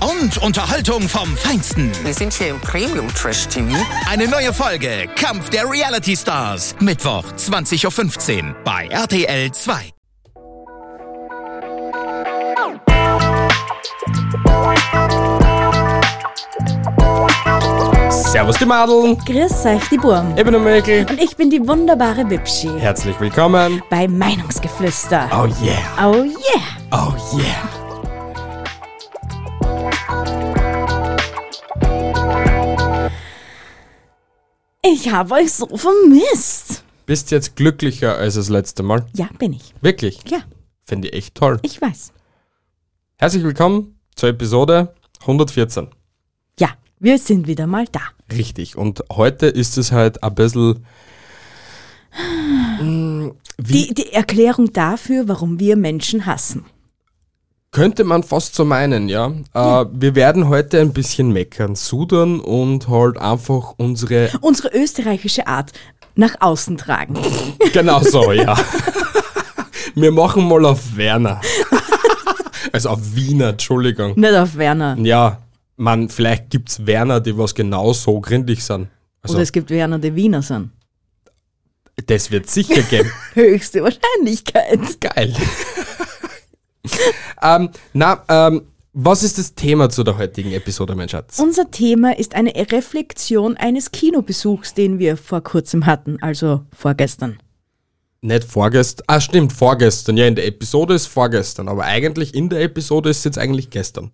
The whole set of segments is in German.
Und Unterhaltung vom Feinsten. Wir sind hier im Premium Trash TV. Eine neue Folge Kampf der Reality Stars. Mittwoch 20.15 Uhr bei RTL 2. Servus die Madeln, Grüß euch, die Burm. ich bin der Mäkel. Und ich bin die wunderbare Wipschi. Herzlich willkommen. Bei Meinungsgeflüster. Oh yeah, Oh yeah. oh yeah. Ich habe euch so vermisst. Bist jetzt glücklicher als das letzte Mal? Ja, bin ich. Wirklich? Ja, Finde ich echt toll. ich weiß. Herzlich willkommen zur Episode 114. Ja, wir sind wieder mal da. Richtig. Und heute ist es halt ein bisschen. mm, Wie Die, die Erklärung dafür, warum wir Menschen hassen. Könnte man fast so meinen, ja? Äh, wir werden heute ein bisschen meckern, sudern und halt einfach unsere. Unsere österreichische Art nach außen tragen. Genau so, ja. wir machen mal auf Werner. also auf Wiener, Entschuldigung. Nicht auf Werner. Ja, man, vielleicht gibt's Werner, die was genau so gründlich sind. Also, Oder es gibt Werner, die Wiener sind. das wird sicher geben. Höchste Wahrscheinlichkeit. Geil. ähm, na, ähm, was ist das Thema zu der heutigen Episode, mein Schatz? Unser Thema ist eine Reflexion eines Kinobesuchs, den wir vor kurzem hatten, also vorgestern. Nicht vorgestern. Ah, stimmt, vorgestern. Ja, in der Episode ist vorgestern, aber eigentlich in der Episode ist jetzt eigentlich gestern.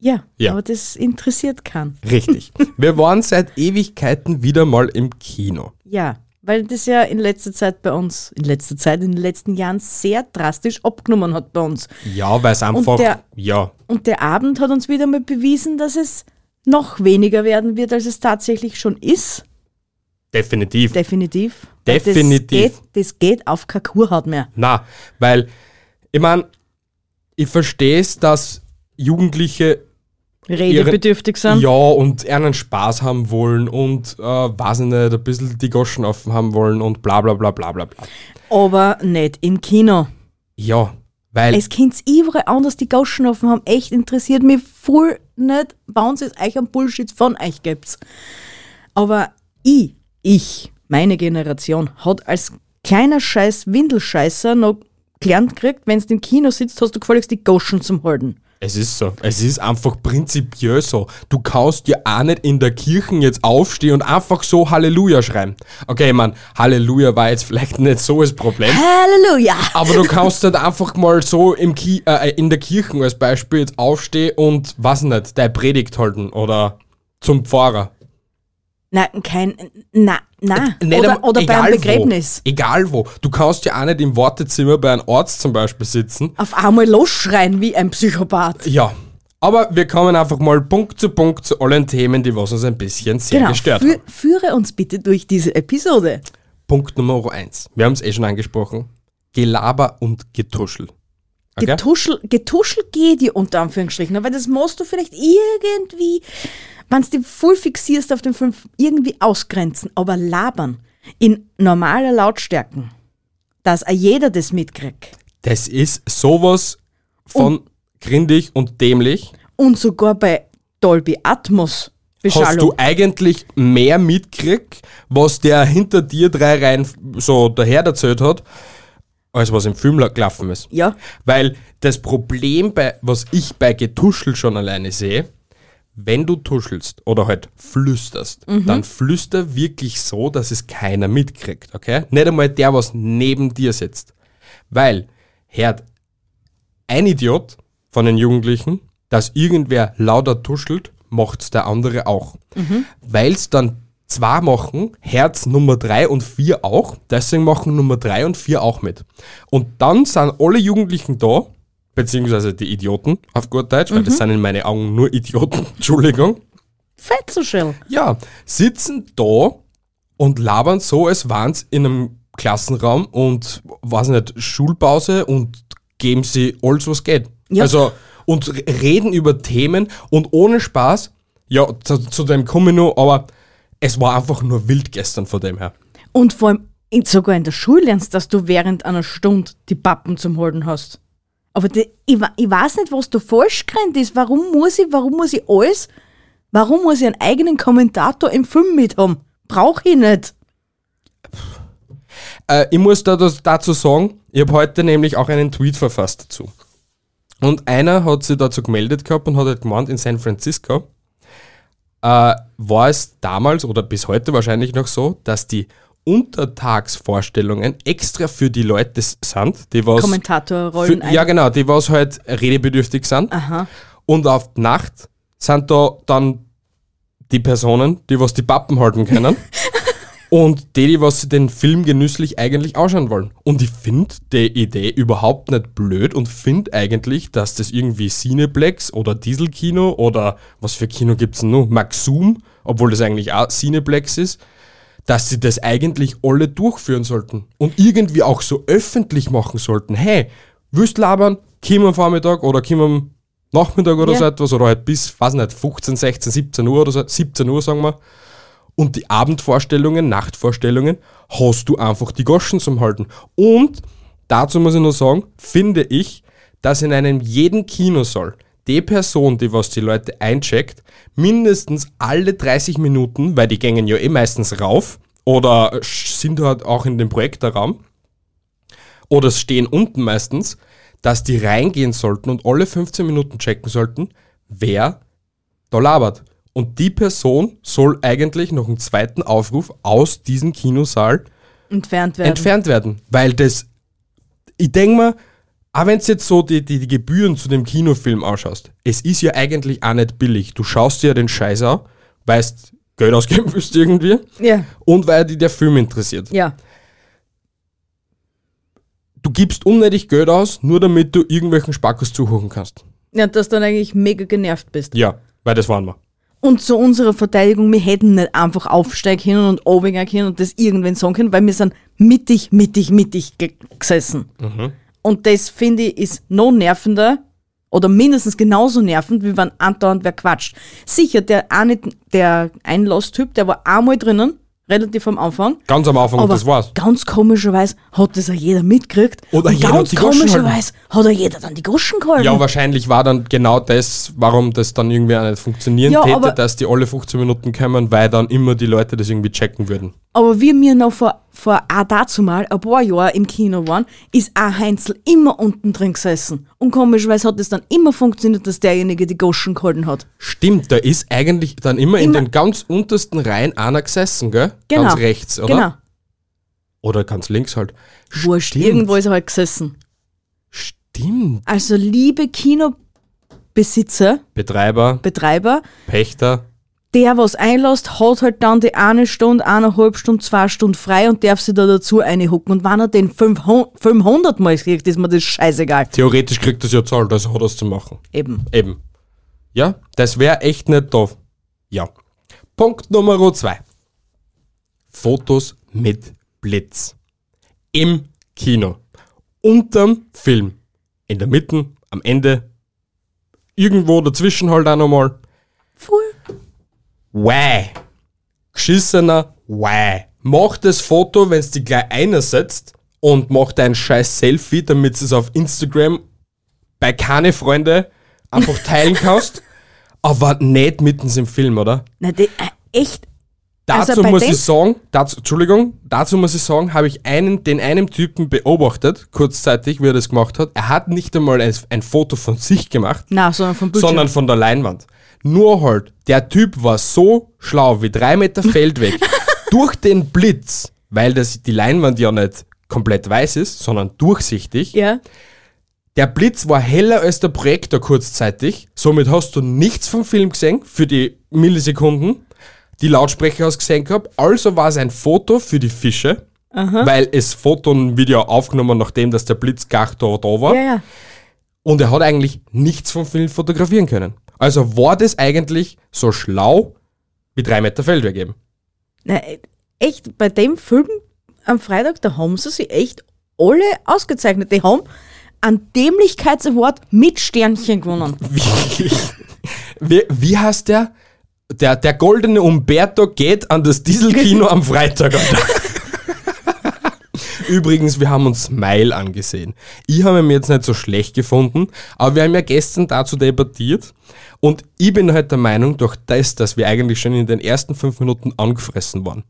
Ja, Ja. aber das interessiert keinen. Richtig. Wir waren seit Ewigkeiten wieder mal im Kino. Ja, weil das ja in letzter Zeit bei uns, in letzter Zeit, in den letzten Jahren sehr drastisch abgenommen hat bei uns. Ja, weil es einfach. der- ja, Und der Abend hat uns wieder mal bewiesen, dass es noch weniger werden wird, als es tatsächlich schon ist. definitiv. Definitiv. Definitiv. Das geht, das geht auf keine Kurhaut mehr. Na, weil, ich meine, ich verstehe es, dass Jugendliche Redebedürftig sind. ja und einen Spaß haben wollen und, äh, weiß ich nicht, ein bisschen die Goschen offen haben wollen und bla bla bla bla bla bla. Aber nicht im Kino. Ja, weil, Es könnt's überall anders die Gauschen offen haben. Echt interessiert mich voll nicht, uns ist euch ein Bullshit von euch gibt's. Aber ich, ich, meine Generation, hat als kleiner Scheiß Windelscheißer noch gelernt gekriegt, wenn du im Kino sitzt, hast du gefälligst die Gauschen zum Halten. Es ist so, es ist einfach prinzipiell so. Du kannst ja auch nicht in der Kirche jetzt aufstehen und einfach so Halleluja schreien. Okay, man, Halleluja war jetzt vielleicht nicht so das Problem. Halleluja! Aber du kannst halt einfach mal so im Ki äh, in der Kirche als Beispiel jetzt aufstehen und, was nicht, deine Predigt halten oder zum Pfarrer. Nein, kein, na, na. Nicht Oder, oder beim egal Begräbnis. Wo, egal wo. Du kannst ja auch nicht im Wartezimmer bei einem Arzt zum Beispiel sitzen. Auf einmal losschreien wie ein Psychopath. Ja. Aber wir kommen einfach mal Punkt zu Punkt zu allen Themen, die was uns ein bisschen sehr Genau, gestört fü haben. führe uns bitte durch diese Episode. Punkt Nummer eins. Wir haben es eh schon angesprochen. Gelaber und Getuschel. Okay? Getuschel, Getuschel geht dir unter Anführungsstrichen, aber das musst du vielleicht irgendwie, wenn du dich voll fixierst auf den Film, irgendwie ausgrenzen, aber labern. In normaler Lautstärken, dass auch jeder das mitkriegt. Das ist sowas von grindig und dämlich. und sogar bei Dolby Atmos Hast du eigentlich mehr mitkriegt, was der hinter dir drei Reihen so daher erzählt hat, als was im Film la- gelaufen ist? Ja, Weil das Problem, bei, was ich bei Getuschel schon alleine sehe, wenn du tuschelst oder halt flüsterst, dann flüster wirklich so, dass es keiner mitkriegt, okay? Nicht einmal der, was neben dir sitzt. Weil, hört ein Idiot von den Jugendlichen, dass irgendwer lauter tuschelt, macht's der andere auch. Weil's dann zwei machen, Herz Nummer drei und vier auch, deswegen machen Nummer drei und vier auch mit. Und dann sind alle Jugendlichen da, beziehungsweise die Idioten auf gut Deutsch, weil das sind in meinen Augen nur Idioten, Entschuldigung, Fett so schön. ja, sitzen da und labern so, als wären sie in einem Klassenraum und, weiß nicht, Schulpause und geben sie alles, was geht. Ja. Also, und reden über Themen und ohne Spaß, ja, zu, zu dem komme ich noch, aber es war einfach nur wild gestern von dem her. Und vor allem sogar in der Schule lernst, dass du während einer Stunde die Pappen zum Holen hast. Aber die, ich, ich weiß nicht, was da falsch gerannt ist. Warum muss ich, warum muss ich alles, warum muss ich einen eigenen Kommentator im Film mit haben? Brauche ich nicht. Äh, ich muss da das, dazu sagen, ich habe heute nämlich auch einen Tweet verfasst dazu. Und einer hat sich dazu gemeldet gehabt und hat halt gemeint, in San Francisco äh, war es damals oder bis heute wahrscheinlich noch so, dass die Untertagsvorstellungen extra für die Leute sind, die was Kommentatorrollen für, ja genau, die was halt redebedürftig sind. Und auf die Nacht sind da dann die Personen, die was die Pappen halten können. und die, die was sie den Film genüsslich eigentlich anschauen wollen. Und ich finde die Idee überhaupt nicht blöd und finde eigentlich, dass das irgendwie Cineplex oder Dieselkino oder was für Kino gibt's denn noch? Maxum, obwohl das eigentlich auch Cineplex ist, dass sie das eigentlich alle durchführen sollten und irgendwie auch so öffentlich machen sollten. Hey, willst labern, komm am Vormittag oder komm am Nachmittag oder Ja. so etwas oder halt bis, weiß nicht, 15, 16, 17 Uhr oder so, 17 Uhr sagen wir. Und die Abendvorstellungen, Nachtvorstellungen, hast du einfach die Goschen zum Halten. Und dazu muss ich nur sagen, finde ich, dass in einem jeden Kinosaal die Person, die was die Leute eincheckt, mindestens alle 30 Minuten, weil die gängen ja eh meistens rauf oder sind halt auch in dem Projektorraum oder stehen unten meistens, dass die reingehen sollten und alle 15 Minuten checken sollten, wer da labert. Und die Person soll eigentlich noch einen zweiten Aufruf aus diesem Kinosaal Entfernt werden. entfernt werden. Weil das, ich denke mal, auch wenn du jetzt so die, die, die Gebühren zu dem Kinofilm anschaust, es ist ja eigentlich auch nicht billig. Du schaust dir ja den Scheiß an, weißt, Geld ausgeben willst irgendwie ja, und weil dich der Film interessiert. ja. Du gibst unnötig Geld aus, nur damit du irgendwelchen Spackos zuhören kannst. Ja, dass du dann eigentlich mega genervt bist. Ja, weil das waren wir. Und zu unserer Verteidigung, wir hätten nicht einfach aufsteigen können und runtergehen können und das irgendwann sagen können, weil wir sind mittig, mittig, mittig ge gesessen. Und das, finde ich, ist noch nervender oder mindestens genauso nervend, wie wenn andauernd wer quatscht. Sicher, der, eine, der Einlasstyp, der war einmal drinnen, relativ am Anfang. Ganz am Anfang, und Aber das war's. ganz komischerweise hat das auch jeder mitgekriegt. Oder jeder hat ganz die komischerweise hat auch jeder dann die Goschen gehalten. Ja, wahrscheinlich war dann genau das, warum das dann irgendwie auch nicht funktionieren Ja, täte, dass die alle 15 Minuten kommen, weil dann immer die Leute das irgendwie checken würden. Aber wie wir noch vor, vor auch dazu mal ein paar Jahren im Kino waren, ist auch Heinzel immer unten drin gesessen. Und komischerweise hat es dann immer funktioniert, dass derjenige die Goschen gehalten hat. Stimmt, da ist eigentlich dann immer, in Immer- den ganz untersten Reihen einer gesessen, gell? Genau. Ganz rechts, oder? Genau. Oder ganz links halt. Wurscht, Stimmt. irgendwo ist er halt gesessen. Stimmt. Also liebe Kinobesitzer, Betreiber, Betreiber, Pächter. Der was einlässt, hat halt dann die eine Stunde, eineinhalb Stunden, zwei Stunden frei und darf sich da dazu einhucken. Und wenn er den 500 500 Mal kriegt, ist mir das scheißegal. Theoretisch kriegt das ja zahlt, also hat er es zu machen. Eben. Eben. Ja, das wäre echt nicht doof. Ja. Punkt Nummer zwei. Fotos mit Blitz. Im Kino. Unterm Film. In der Mitte, am Ende. Irgendwo dazwischen halt auch nochmal. Voll. Why? Geschissener Why? Mach das Foto, wenn es die gleich einsetzt und mach dein scheiß Selfie, damit es auf Instagram bei keine Freunde einfach teilen kannst, aber nicht mitten im Film, oder? Na, die, äh, echt. Dazu Also muss ich sagen, dazu, Entschuldigung, dazu muss ich sagen, habe ich einen, den einen Typen beobachtet, kurzzeitig, wie er das gemacht hat. Er hat nicht einmal ein, ein Foto von sich gemacht, Na, sondern sondern von der Leinwand. Nur halt, der Typ war so schlau wie drei Meter Feldweg durch den Blitz, weil das, die Leinwand ja nicht komplett weiß ist, sondern durchsichtig. ja. Der Blitz war heller als der Projektor kurzzeitig, somit hast du nichts vom Film gesehen für die Millisekunden. Die Lautsprecher hast gesehen gehabt, also war es ein Foto für die Fische, weil es Foto und Video aufgenommen, nachdem dass der Blitz gar da, da war. Ja, ja. Und er hat eigentlich nichts vom Film fotografieren können. Also war das eigentlich so schlau wie drei Meter Feldweg eben. Na, echt, bei dem Film am Freitag, da haben sie sich echt alle ausgezeichnet. Die haben einen Dämlichkeitsaward mit Sternchen gewonnen. Wirklich. Wie, wie heißt der? der? Der goldene Umberto geht an das Dieselkino am Freitag. Übrigens, wir haben uns Smile angesehen. Ich habe ihn jetzt nicht so schlecht gefunden, aber wir haben ja gestern dazu debattiert und ich bin halt der Meinung, durch das, dass wir eigentlich schon in den ersten fünf Minuten angefressen waren,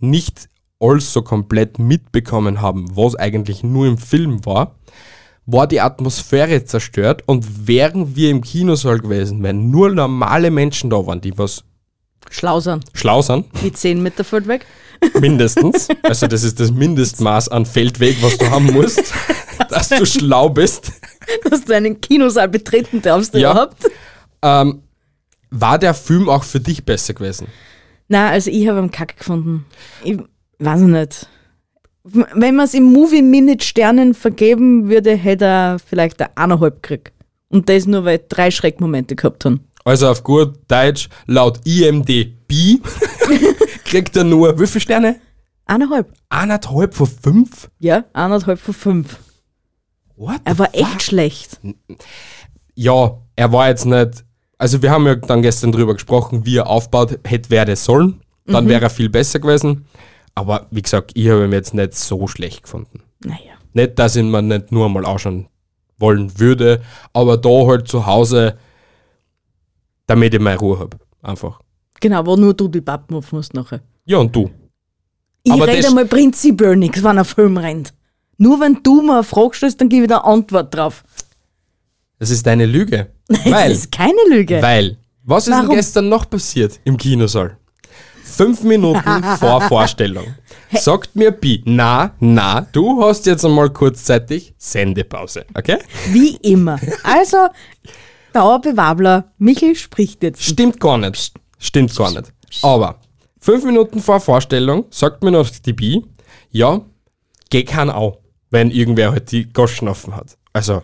nicht alles so komplett mitbekommen haben, was eigentlich nur im Film war, war die Atmosphäre zerstört und wären wir im Kinosaal gewesen, wenn nur normale Menschen da waren, die was Schlau sind. schlau sind, Wie 10 Meter Feldweg. mindestens, also das ist das Mindestmaß an Feldweg, was du haben musst, dass du schlau bist, Dass du einen Kinosaal betreten darfst Ja. überhaupt. Ähm, war der Film auch für dich besser gewesen? Na, also ich habe ihn kack gefunden. Ich weiß nicht. Wenn man es im Movie Minute Sternen vergeben würde, hätte er vielleicht eine eineinhalb gekriegt. Und das nur, weil drei Schreckmomente gehabt haben. Also auf gut Deutsch, laut IMDb kriegt er nur, wie viele Sterne? Eineinhalb. Eineinhalb von fünf? Ja, eineinhalb von fünf. What Er war fuck? echt schlecht. Ja, er war jetzt nicht, also wir haben ja dann gestern drüber gesprochen, wie er aufbaut hätte werden sollen. Dann wäre er viel besser gewesen. Aber wie gesagt, ich habe ihn jetzt nicht so schlecht gefunden. Naja. Nicht, dass ich ihn mir nicht nur mal anschauen wollen würde, aber da halt zu Hause, damit ich meine Ruhe habe. Einfach. Genau, wo nur du die Pappen auf musst nachher. Ja, und du? Ich Aber rede einmal prinzipiell nichts, wenn ein Film rennt. Nur wenn du mir eine Frage stellst, dann gebe ich eine Antwort drauf. Das ist eine Lüge. Das Weil, ist keine Lüge. weil, was ist denn Warum? gestern noch passiert im Kinosaal? Fünf Minuten vor Vorstellung. Sagt mir Bi, na, na, du hast jetzt einmal kurzzeitig Sendepause, okay? Wie immer. Also, Dauerbewabler, Michel spricht jetzt. Stimmt gar nicht. Stimmt gar nicht. Aber fünf Minuten vor Vorstellung sagt mir noch die Bi, ja, geh kann auch, wenn irgendwer halt die Goschen offen hat. Also,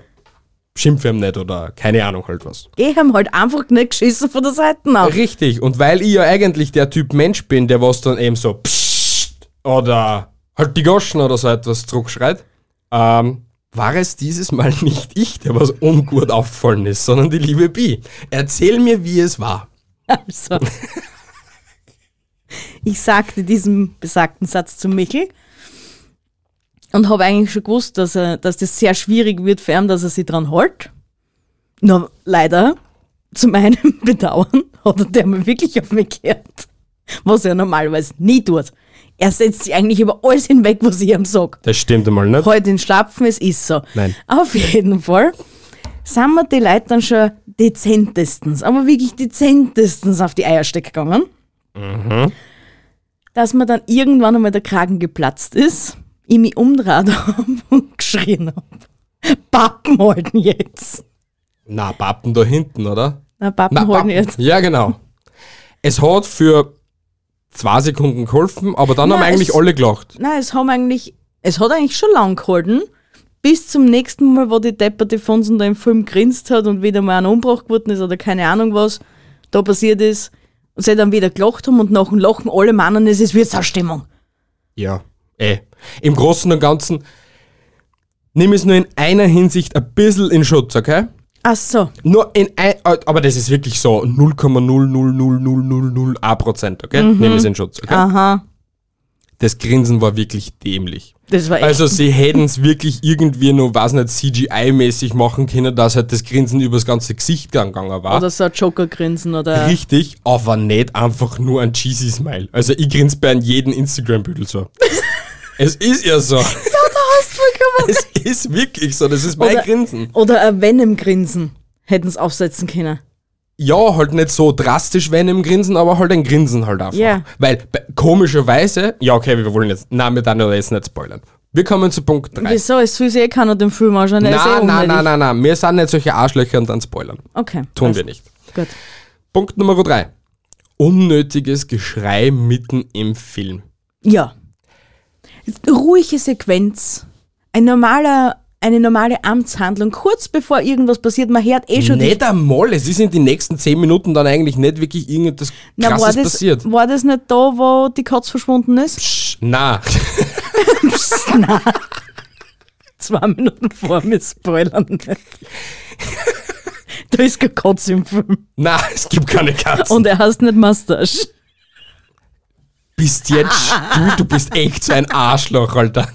schimpf ihm nicht oder keine Ahnung halt was. Ich habe halt einfach nicht geschissen von der Seite auf. Richtig, und weil ich ja eigentlich der Typ Mensch bin, der was dann eben so Psst oder halt die Goschen oder so etwas zurückschreit, ähm, war es dieses Mal nicht ich, der was ungut aufgefallen ist, sondern die liebe Bi. Erzähl mir, wie es war. Also. Ich sagte diesen besagten Satz zu Michel und habe eigentlich schon gewusst, dass, er, dass das sehr schwierig wird für ihn, dass er sich dran hält. Nur leider, zu meinem Bedauern, hat der mir wirklich auf mich gehört. Was er normalerweise nie tut. Er setzt sich eigentlich über alles hinweg, was ich ihm sage. Das stimmt einmal nicht. Halt den Schlapfen, es ist so. Nein. Auf jeden Fall sind wir die Leute dann schon dezentestens, aber wirklich dezentestens auf die Eierstecke gegangen. Dass mir dann irgendwann einmal der Kragen geplatzt ist, ich mich umdreht habe und geschrien habe. Pappen halten jetzt. Na, Pappen da hinten, oder? Na, Pappen Na, halten Pappen. jetzt. Ja, genau. Es hat für zwei Sekunden geholfen, aber dann Na, haben eigentlich es- alle gelacht. Nein, es haben eigentlich, es hat eigentlich schon lang gehalten, bis zum nächsten Mal, wo die depperte Fonsen da im Film grinst hat und wieder mal ein Umbruch geworden ist oder keine Ahnung was da passiert ist. Und sie dann wieder gelacht haben und nach dem Lachen alle meinen, es ist Wirtshausstimmung. Ja, eh. Im Großen und Ganzen nimm es nur in einer Hinsicht ein bisschen in Schutz, okay? Ach so. Nur in ein, aber das ist wirklich so 0,0000001 Prozent, okay? Mhm. Nimm es in Schutz, okay? Aha. Das Grinsen war wirklich dämlich. Das war echt. Also sie hätten es wirklich irgendwie nur, weiß nicht, CGI-mäßig machen können, dass halt das Grinsen übers ganze Gesicht gegangen war. oder so ein Joker-Grinsen oder. Richtig, aber nicht einfach nur ein cheesy Smile. Also ich grinse bei jeden Instagram-Büdel so. Es ist ja so. Es ist wirklich so, das ist mein Oder- Grinsen. Oder ein Venom-Grinsen hätten sie aufsetzen können. Ja, halt nicht so drastisch wenn im Grinsen, aber halt ein Grinsen halt einfach. Ja. Weil komischerweise, ja okay, wir wollen jetzt, nein, wir dann jetzt nicht spoilern. Wir kommen zu Punkt 3. Wieso? Es will sich eh keiner den Film anschauen. eh Nein, nein, unnötig. nein, nein, nein, wir sind nicht solche Arschlöcher und dann spoilern. Okay. Tun wir nicht. Gut. Punkt Nummer 3. Unnötiges Geschrei mitten im Film. Ja. Ruhige Sequenz. Ein normaler eine normale Amtshandlung, kurz bevor irgendwas passiert, man hört eh schon Nicht einmal, es ist in den nächsten 10 Minuten dann eigentlich nicht wirklich irgendetwas Na, war, das, passiert. war das nicht da, wo die Katze verschwunden ist? Psch, na, Zwei Minuten vor mir spoilern nicht. da ist keine Katze im Film. na, es gibt keine Katzen. Und er heißt nicht Mustache. Bist jetzt, du, du bist echt so ein Arschloch, Alter.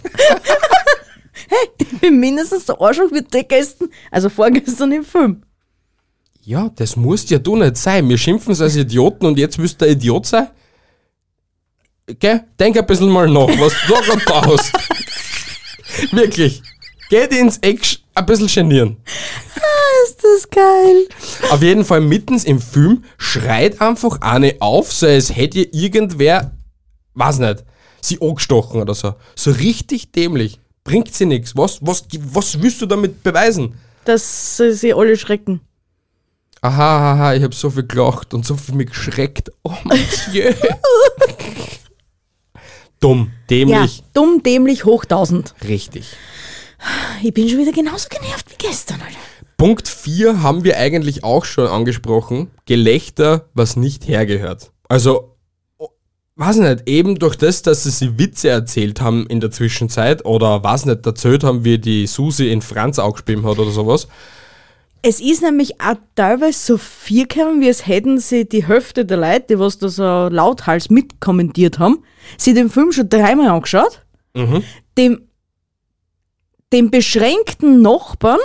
Ich bin mindestens der Arschloch wie die gestern, also vorgestern im Film. Ja, das musst ja du nicht sein. Wir schimpfen als Idioten und jetzt willst du ein Idiot sein? Gell? Denk ein bisschen mal nach, was du da gerade da hast. Wirklich. Geh dir ins Eck ein bisschen genieren. Ist das geil. Auf jeden Fall mittens im Film schreit einfach eine auf, so als hätte ihr irgendwer, weiß nicht, sie angestochen oder so. So richtig dämlich. Bringt sie nichts. Was, was, was willst du damit beweisen? Dass sie alle schrecken. Aha, aha, ich habe so viel gelacht und so viel mich geschreckt. Oh mein Dieu. Dumm, Ja, dämlich, dumm, dämlich, hoch 1000. richtig. Ich bin schon wieder genauso genervt wie gestern, Alter. Punkt 4 haben wir eigentlich auch schon angesprochen. Gelächter, was nicht hergehört. Also, weiß nicht, eben durch das, dass sie sich Witze erzählt haben in der Zwischenzeit oder weiß nicht, erzählt haben, wie die Susi in Franz auch gespielt hat oder sowas. Es ist nämlich auch teilweise so viel gekommen, wie es hätten sie die Hälfte der Leute, die was da so lauthals mitkommentiert haben, sie den Film schon dreimal angeschaut, dem, dem beschränkten Nachbarn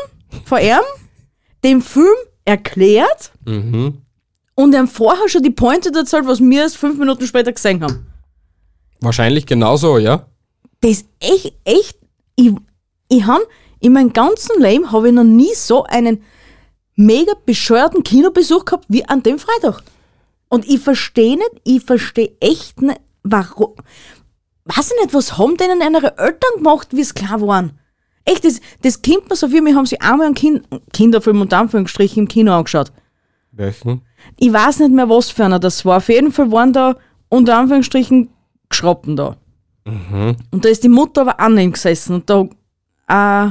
von ihm den Film erklärt Mhm. Und ihm vorher schon die Pointe erzählt, was wir erst fünf Minuten später gesehen haben. Wahrscheinlich genauso, ja. Das ist echt, echt, ich, ich han, in meinem ganzen Leben habe ich noch nie so einen mega bescheuerten Kinobesuch gehabt wie an dem Freitag. Und ich verstehe nicht, ich verstehe echt nicht, warum. Weiß ich nicht, was haben denen ihre Eltern gemacht, wie es klar waren? Echt, das, das kommt mir so wie, wir haben sie einmal einen kind, Kinderfilm unter Anführungsstrichen im Kino angeschaut. Welchen? Ich weiß nicht mehr, was für einer das war. Auf jeden Fall waren da unter Anführungsstrichen Geschrappen da. Und da ist die Mutter aber auch neben gesessen. Und da äh,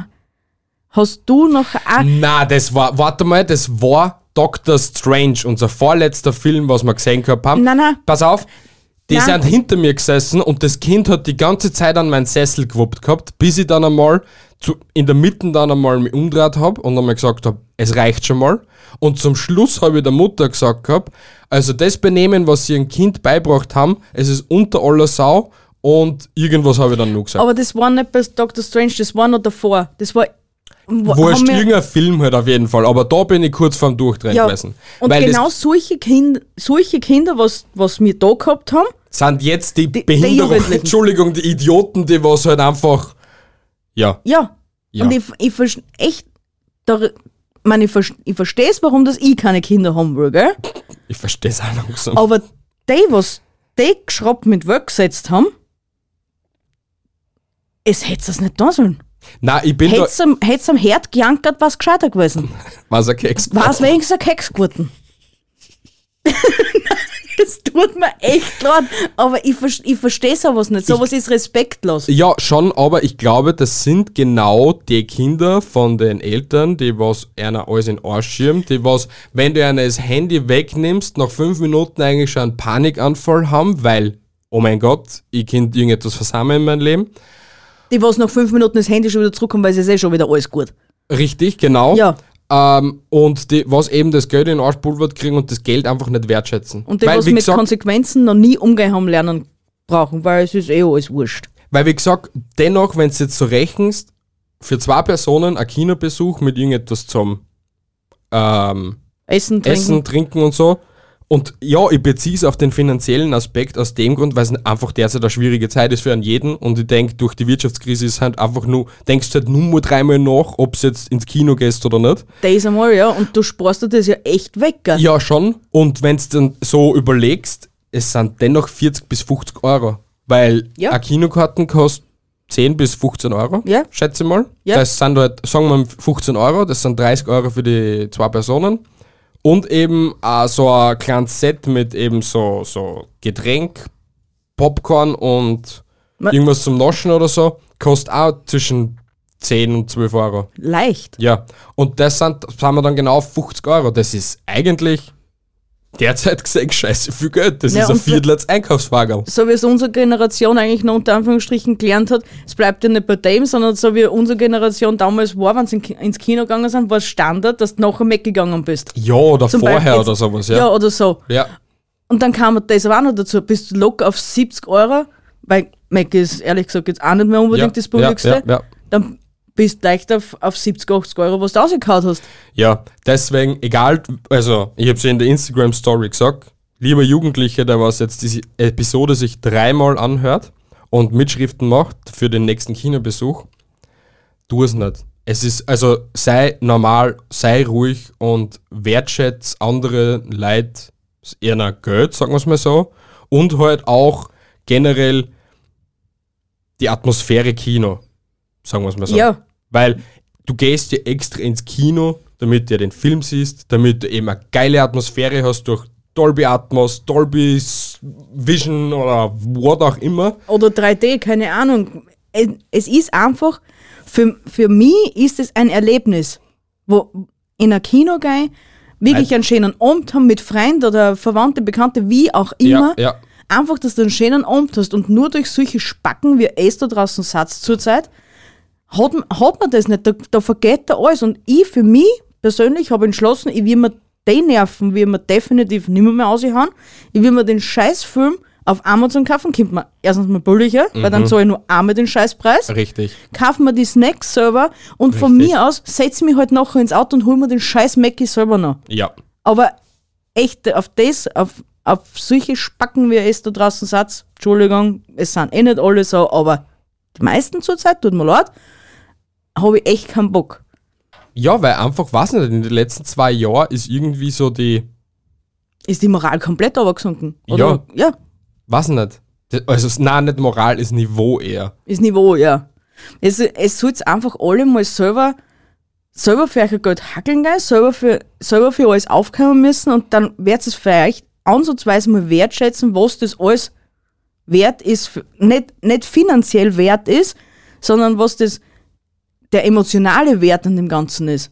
hast du noch. Na, das war, warte mal, das war Doctor Strange, unser vorletzter Film, was wir gesehen gehabt haben. Nein, nein. Pass auf, die Nein. sind hinter mir gesessen und das Kind hat die ganze Zeit an meinen Sessel gewuppt gehabt, bis ich dann einmal zu, in der Mitte dann einmal mich umdreht habe und einmal gesagt habe, es reicht schon mal. Und zum Schluss habe ich der Mutter gesagt gehabt, also das Benehmen, was sie ihrem Kind beibracht haben, es ist unter aller Sau und irgendwas habe ich dann noch gesagt. Aber das war nicht bei Doctor Strange, das war noch davor. Das war. Wurscht, irgendein Film halt auf jeden Fall, aber da bin ich kurz vorm Durchdrehen ja. gewesen. Und Weil genau solche, kind, solche Kinder, was, was wir da gehabt haben, sind jetzt die, die Behinderung. Entschuldigung, die Idioten, die was halt einfach, ja, ja. Ja. Und ich, ich verstehe echt. Da, meine, ich, ich verstehe es, warum das ich keine Kinder haben will, gell? ich verstehe es auch langsam. Aber die, was die geschraubt mit weggesetzt haben, es hätte es nicht da sollen. Nein, ich bin Hätte es am, hätt's am Herd gejankert, was gescheiter gewesen. was ein Keks. War es wenigstens ein Keks geworden. Es tut mir echt leid, aber ich, ich verstehe sowas nicht. Sowas ist respektlos. Ja, schon, aber ich glaube, das sind genau die Kinder von den Eltern, die was einer alles in den Arsch schirmen, die was, wenn du einer das Handy wegnimmst, nach fünf Minuten eigentlich schon einen Panikanfall haben, weil, oh mein Gott, ich könnte irgendetwas versammeln in meinem Leben. Die, was nach fünf Minuten das Handy schon wieder zurückkommen, weil sie ist eh schon wieder alles gut. Richtig, genau. Ja. Ähm, und die, was eben das Geld in den Arsch pulvert kriegen und das Geld einfach nicht wertschätzen. Und die, weil, was mit gesagt, Konsequenzen noch nie umgehen haben lernen brauchen, weil es ist eh alles wurscht. Weil wie gesagt, dennoch, wenn du jetzt so rechnest, für zwei Personen ein Kinobesuch mit irgendetwas zum ähm, Essen, trinken. Essen, Trinken und so. Und ja, ich beziehe es auf den finanziellen Aspekt aus dem Grund, weil es einfach derzeit eine schwierige Zeit ist für einen jeden. Und ich denke, durch die Wirtschaftskrise ist halt einfach nur, denkst du halt nur mal dreimal nach, ob du jetzt ins Kino gehst oder nicht. Das einmal, ja. Und du sparst dir das ja echt weg, gell? Ja, schon. Und wenn du dann so überlegst, es sind dennoch 40 bis 50 Euro. Weil Ja. eine Kinokarten kostet 10 bis 15 Euro, Ja. schätze ich mal. Ja. Das sind halt, sagen wir mal 15 Euro, das sind 30 Euro für die zwei Personen. Und eben auch so ein kleines Set mit eben so, so Getränk, Popcorn und Ma- irgendwas zum Naschen oder so, kostet auch zwischen 10 und 12 Euro. Leicht. Ja, und das sind, sind wir dann genau auf 50 Euro. Das ist eigentlich derzeit gesehen scheiße viel Geld. Das Ja, ist ein Viertel als Einkaufswagen. So wie es unsere Generation eigentlich noch unter Anführungsstrichen gelernt hat, es bleibt ja nicht bei dem, sondern so wie unsere Generation damals war, wenn sie ins Kino gegangen sind, war es Standard, dass du nachher weggegangen bist. Ja, oder Zum vorher Beispiel oder jetzt- sowas, Ja. ja. oder so. Ja, Und dann kam das aber auch noch dazu, bist du locker auf 70 Euro, weil Mac ist ehrlich gesagt jetzt auch nicht mehr unbedingt ja, das billigste, Ja, ja, ja. dann bist du leicht auf, auf 70, 80 Euro, was du rausgehauen hast. Ja, deswegen, egal, also ich habe es in der Instagram-Story gesagt, lieber Jugendliche, der was jetzt diese Episode sich dreimal anhört und Mitschriften macht für den nächsten Kinobesuch, tu es nicht. Es ist, also sei normal, sei ruhig und wertschätze andere Leute eher Geld, sagen wir es mal so, und halt auch generell die Atmosphäre Kino, sagen wir es mal so. Ja. Weil du gehst ja extra ins Kino, damit du den Film siehst, damit du eben eine geile Atmosphäre hast durch Dolby Atmos, Dolby Vision oder what auch immer. oder 3D, keine Ahnung. Es, es ist einfach, für, für mich ist es ein Erlebnis, wo in ein Kino gehe, wirklich einen schönen Abend haben mit Freunden oder Verwandte, Bekannte, wie auch immer. Ja, ja. Einfach, dass du einen schönen Abend hast und nur durch solche Spacken, wie es da draußen Satz zurzeit, hat, hat man das nicht. Da, da vergeht da alles. Und ich für mich persönlich habe entschlossen, ich will mir den Nerven, will mir definitiv nicht mehr, mehr aushauen. Ich will mir den Scheißfilm auf Amazon kaufen, kommt mir erstens mal billiger, weil dann zahle ich nur einmal den Scheißpreis. Richtig. Kaufen mir die Snacks selber und von Richtig. mir aus setze mich halt nachher ins Auto und hol mir den scheiß Mackie selber noch. Ja. Aber echt, auf das, auf, auf solche Spacken, wie es da draußen sagt, Entschuldigung, es sind eh nicht alle so, aber die meisten zurzeit, tut mir leid, habe ich echt keinen Bock. Ja, weil einfach, weiß nicht, in den letzten zwei Jahren ist irgendwie so die, Ist die Moral komplett runtergesunken? Oder? Ja. weiß nicht. Also, nein, nicht Moral, ist Niveau eher. ist Niveau, ja. Es, es soll einfach alle mal selber, selber für euer Geld hackeln gehen, selber für, selber für alles aufkommen müssen und dann werdet es vielleicht ansatzweise mal wertschätzen, was das alles wert ist, nicht, nicht finanziell wert ist, sondern was das der emotionale Wert an dem Ganzen ist.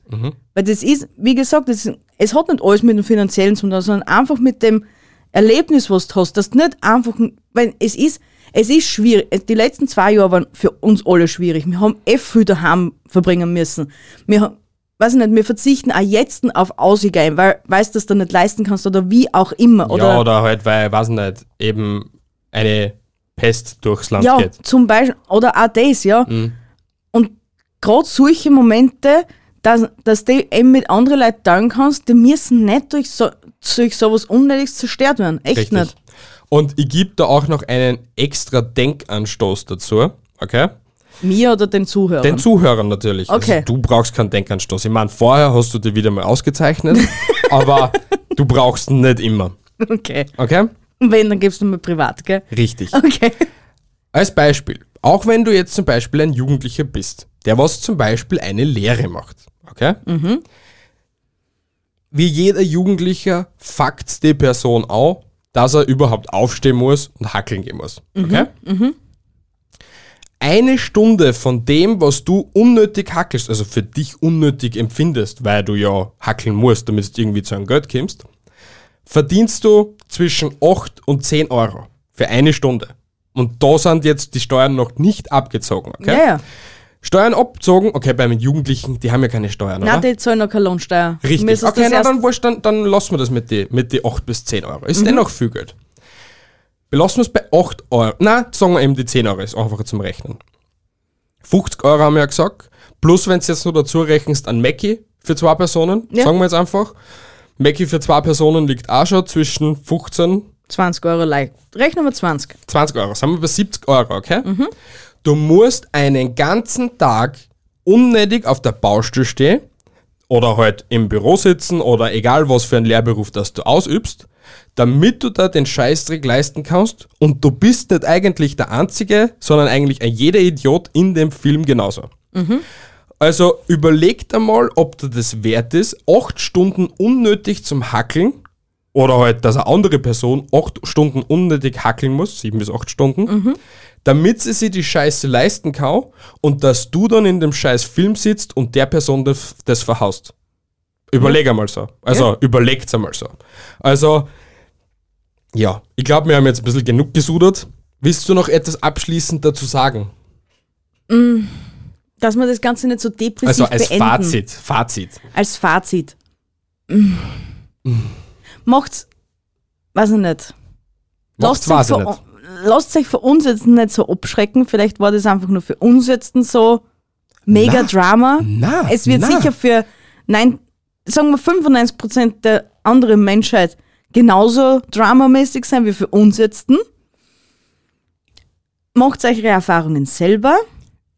Weil das ist, wie gesagt, das, es hat nicht alles mit dem Finanziellen zu tun, sondern einfach mit dem Erlebnis, was du hast, dass du nicht einfach, weil es ist, es ist schwierig. Die letzten zwei Jahre waren für uns alle schwierig. Wir haben eh viel daheim verbringen müssen. Wir haben, weiß ich nicht, wir verzichten auch jetzt auf Ausgehen, weil weißt du das dann nicht leisten kannst oder wie auch immer. Oder, ja, oder halt, weil, weiß nicht, eben eine Pest durchs Land Ja, geht. zum Beispiel, oder auch das, ja. Mhm. Und gerade solche Momente, dass, dass du eben mit anderen Leuten teilen kannst, die müssen nicht durch, so, durch sowas Unnötiges zerstört werden. Echt Richtig. nicht. Und ich gebe da auch noch einen extra Denkanstoß dazu, okay? Mir oder den Zuhörern. Den Zuhörern natürlich. Okay. Also du brauchst keinen Denkanstoß. Ich meine, vorher hast du dich wieder mal ausgezeichnet, aber du brauchst ihn nicht immer. okay. Okay? Und wenn, dann gibst du mir privat, gell? Richtig. Okay. Als Beispiel, auch wenn du jetzt zum Beispiel ein Jugendlicher bist, der was zum Beispiel eine Lehre macht, okay? Wie jeder Jugendlicher fuckt die Person auch, dass er überhaupt aufstehen muss und hackeln gehen muss, okay? Eine Stunde von dem, was du unnötig hackelst, also für dich unnötig empfindest, weil du ja hackeln musst, damit du irgendwie zu einem Geld kommst, verdienst du zwischen 8 und 10 Euro für eine Stunde. Und da sind jetzt die Steuern noch nicht abgezogen, okay? Ja, ja. Steuern abgezogen, okay, bei den Jugendlichen, die haben ja keine Steuern, Nein, oder? die zahlen noch keine Lohnsteuer. Richtig. Okay, na, dann, wurscht, dann, dann lassen wir das mit die, mit die 8 bis 10 Euro. Mhm. Ist dennoch viel Geld. Belassen wir es bei 8 Euro. Nein, sagen wir eben die 10 Euro, ist einfacher zum Rechnen. 50 Euro haben wir ja gesagt. Plus, wenn du jetzt noch dazu rechnest an Mackie für zwei Personen, Ja. sagen wir jetzt einfach. Mackie für zwei Personen liegt auch schon zwischen 15 20 Euro leicht. Rechnen wir 20. 20 Euro, sind wir bei 70 Euro, okay? Du musst einen ganzen Tag unnötig auf der Baustelle stehen oder halt im Büro sitzen oder egal was für einen Lehrberuf das du ausübst, damit du da den Scheißdreck leisten kannst und du bist nicht eigentlich der Einzige, sondern eigentlich jeder Idiot in dem Film genauso. Also überlegt einmal, ob dir das wert ist, acht Stunden unnötig zum Hackeln oder halt, dass eine andere Person acht Stunden unnötig hackeln muss, sieben bis acht Stunden, damit sie sich die Scheiße leisten kann und dass du dann in dem scheiß Film sitzt und der Person das, das verhaust. Überleg einmal so. Also überlegt's einmal so. Also, ja, ich glaube, wir haben jetzt ein bisschen genug gesudert. Willst du noch etwas abschließend dazu sagen? Dass wir das Ganze nicht so depressiv Also als beenden. Fazit. Fazit. Als Fazit. Macht's, weiß ich nicht. Lasst euch, von, nicht. lasst euch von uns jetzt nicht so abschrecken. Vielleicht war das einfach nur für uns jetzt so mega Na, Drama. na, es wird na. sicher für, nein, sagen wir 95% der anderen Menschheit genauso dramamäßig sein wie für uns jetzt. Macht eure Erfahrungen selber.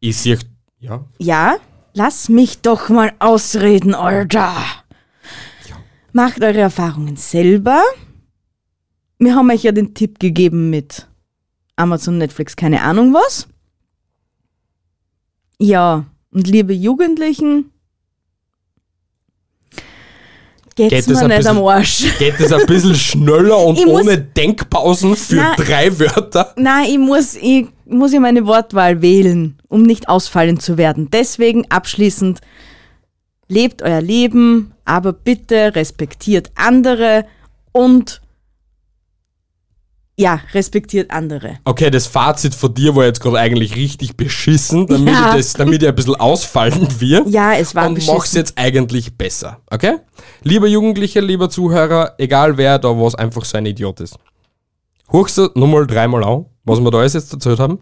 Ich sehe, ja, Ja, lass mich doch mal ausreden, Alter. Macht eure Erfahrungen selber. Wir haben euch ja den Tipp gegeben mit Amazon, Netflix, keine Ahnung was. Ja, und liebe Jugendlichen, geht's Geht es mir ein nicht am bisschen- Arsch. geht es ein bisschen schneller und Ich muss- ohne Denkpausen für Na. drei Wörter? Nein, ich muss, ich muss ja meine Wortwahl wählen, um nicht ausfallen zu werden. Deswegen abschließend, lebt euer Leben, aber bitte respektiert andere und ja, respektiert andere. Okay, das Fazit von dir war jetzt gerade eigentlich richtig beschissen, damit, Ja. ich, das, damit ich ein bisschen ausfallen wird. Ja, es war und beschissen. mach's jetzt eigentlich besser, okay? Lieber Jugendlicher, lieber Zuhörer, egal wer da was einfach so ein Idiot ist. Hochst du nochmal dreimal an, was wir da alles jetzt erzählt haben.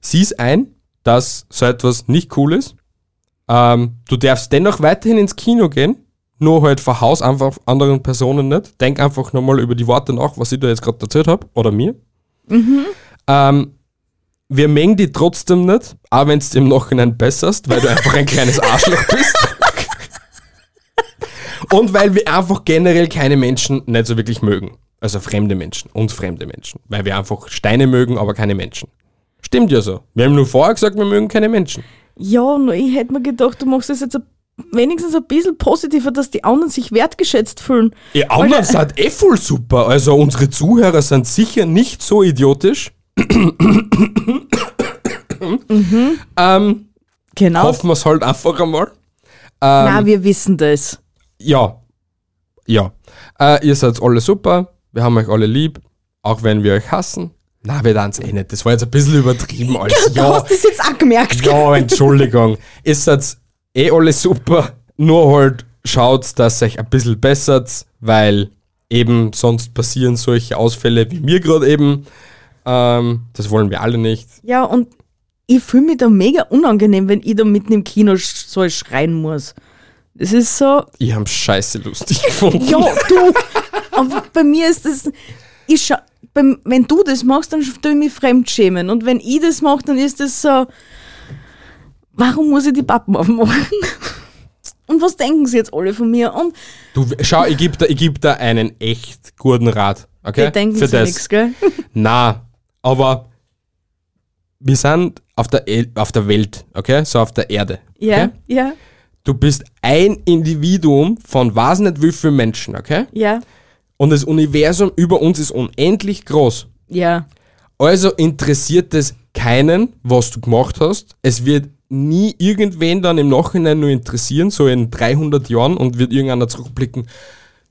Sieh's ein, dass so etwas nicht cool ist. Ähm, du darfst dennoch weiterhin ins Kino gehen, nur halt verhaus einfach anderen Personen nicht. Denk einfach nochmal über die Worte nach, was ich da jetzt gerade erzählt habe, oder mir. Ähm, wir mengen die trotzdem nicht, auch wenn du im Nachhinein besserst, weil du einfach ein kleines Arschloch bist. Und weil wir einfach generell keine Menschen nicht so wirklich mögen. Also fremde Menschen, uns fremde Menschen. Weil wir einfach Steine mögen, aber keine Menschen. Stimmt ja so. Wir haben nur vorher gesagt, wir mögen keine Menschen. Ja, nur ich hätte mir gedacht, du machst das jetzt wenigstens ein bisschen positiver, dass die anderen sich wertgeschätzt fühlen. Ihr anderen seid eh voll super. Also unsere Zuhörer sind sicher nicht so idiotisch. ähm, Genau. hoffen wir es halt einfach einmal. Na, wir wissen das. Ja. Ja. Äh, ihr seid alle super. Wir haben euch alle lieb. Auch wenn wir euch hassen. Na, wir tanzen eh nicht. Das war jetzt ein bisschen übertrieben alles. Du Ja, hast das jetzt auch gemerkt. ja, Entschuldigung. Ihr seid eh alle super. Nur halt schaut, dass euch ein bisschen bessert, weil eben sonst passieren solche Ausfälle wie mir gerade eben. Ähm, das wollen wir alle nicht. Ja, und ich fühle mich da mega unangenehm, wenn ich da mitten im Kino sch- so schreien muss. Das ist so, Ich habe scheiße lustig gefunden. ja, du, aber bei mir ist das, ich scha beim, wenn du das machst, dann tue ich mich fremdschämen. Und wenn ich das mache, dann ist das so, warum muss ich die Pappen aufmachen? Und was denken sie jetzt alle von mir? Und Du, schau, ich gebe da, ich geb da einen echt guten Rat. Okay? die denken Für das. nichts, gell? Na, aber wir sind auf der, El auf der Welt, okay? So auf der Erde. Ja, Okay? ja, Du bist ein Individuum von weiß nicht wie vielen Menschen, okay? ja, Und das Universum über uns ist unendlich groß. ja. Also interessiert es keinen, was du gemacht hast. Es wird nie irgendwen dann im Nachhinein nur interessieren, so in 300 Jahren und wird irgendeiner zurückblicken.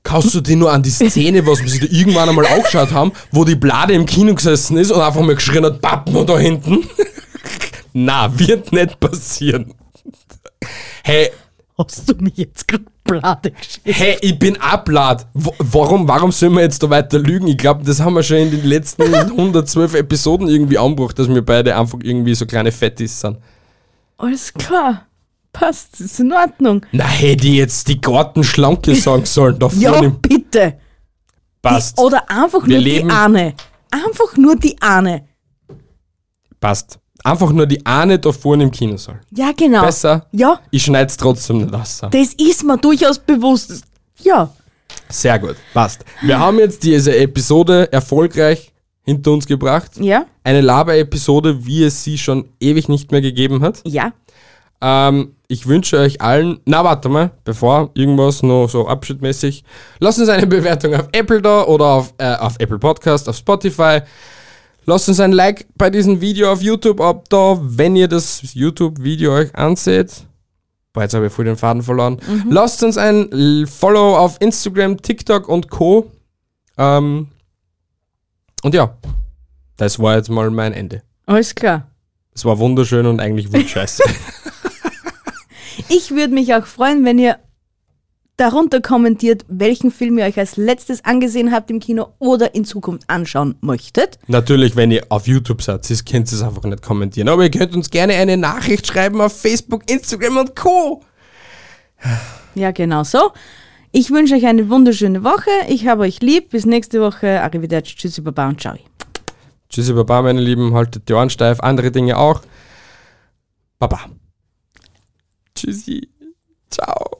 Kannst du dich nur an die Szene, was wir sich da irgendwann einmal angeschaut haben, wo die Blade im Kino gesessen ist und einfach mal geschrien hat, Pappen da hinten? Na, wird nicht passieren. Hey, Hast du mich jetzt gerade Blade geschickt? Hey, ich bin ablad. Warum, warum sollen wir jetzt da weiter lügen? Ich glaube, das haben wir schon in den letzten 112 Episoden irgendwie angebracht, dass wir beide einfach irgendwie so kleine Fettis sind. Alles klar. Passt, ist in Ordnung. Na, hätte ich jetzt die Gartenschlanke sagen sollen, da Ja, vorne bitte. passt. Die, oder einfach Wir nur leben- die eine. Einfach nur die eine. Passt. Einfach nur die eine da vorne im Kinosaal. Ja, genau. Besser. Ja, Ich schneid's trotzdem nicht aus. das ist mir durchaus bewusst. Ja, Sehr gut. Passt. Wir haben jetzt diese Episode erfolgreich hinter uns gebracht. ja, Eine Laber-Episode, wie es sie schon ewig nicht mehr gegeben hat. ja. Ähm, ich wünsche euch allen, na warte mal, bevor irgendwas noch so abschnittmäßig, lasst uns eine Bewertung auf Apple da oder auf, äh, auf Apple Podcast, auf Spotify. Lasst uns ein Like bei diesem Video auf YouTube ab da, wenn ihr das YouTube-Video euch anseht. Boah, jetzt habe ich voll den Faden verloren. Lasst uns ein Follow auf Instagram, TikTok und Co. Ähm, und ja, das war jetzt mal mein Ende. Alles klar. Es war wunderschön und eigentlich wurscht scheiße. Ich würde mich auch freuen, wenn ihr darunter kommentiert, welchen Film ihr euch als letztes angesehen habt im Kino oder in Zukunft anschauen möchtet. Natürlich, wenn ihr auf YouTube seid, ihr könnt es einfach nicht kommentieren. Aber ihr könnt uns gerne eine Nachricht schreiben auf Facebook, Instagram und Co. Ja, genau so. Ich wünsche euch eine wunderschöne Woche. Ich habe euch lieb. Bis nächste Woche. Arrivederci, tschüssi, baba und ciao. Tschüssi, Baba, meine Lieben. Haltet die Ohren steif. Andere Dinge auch. Baba. Tschüssi. Ciao.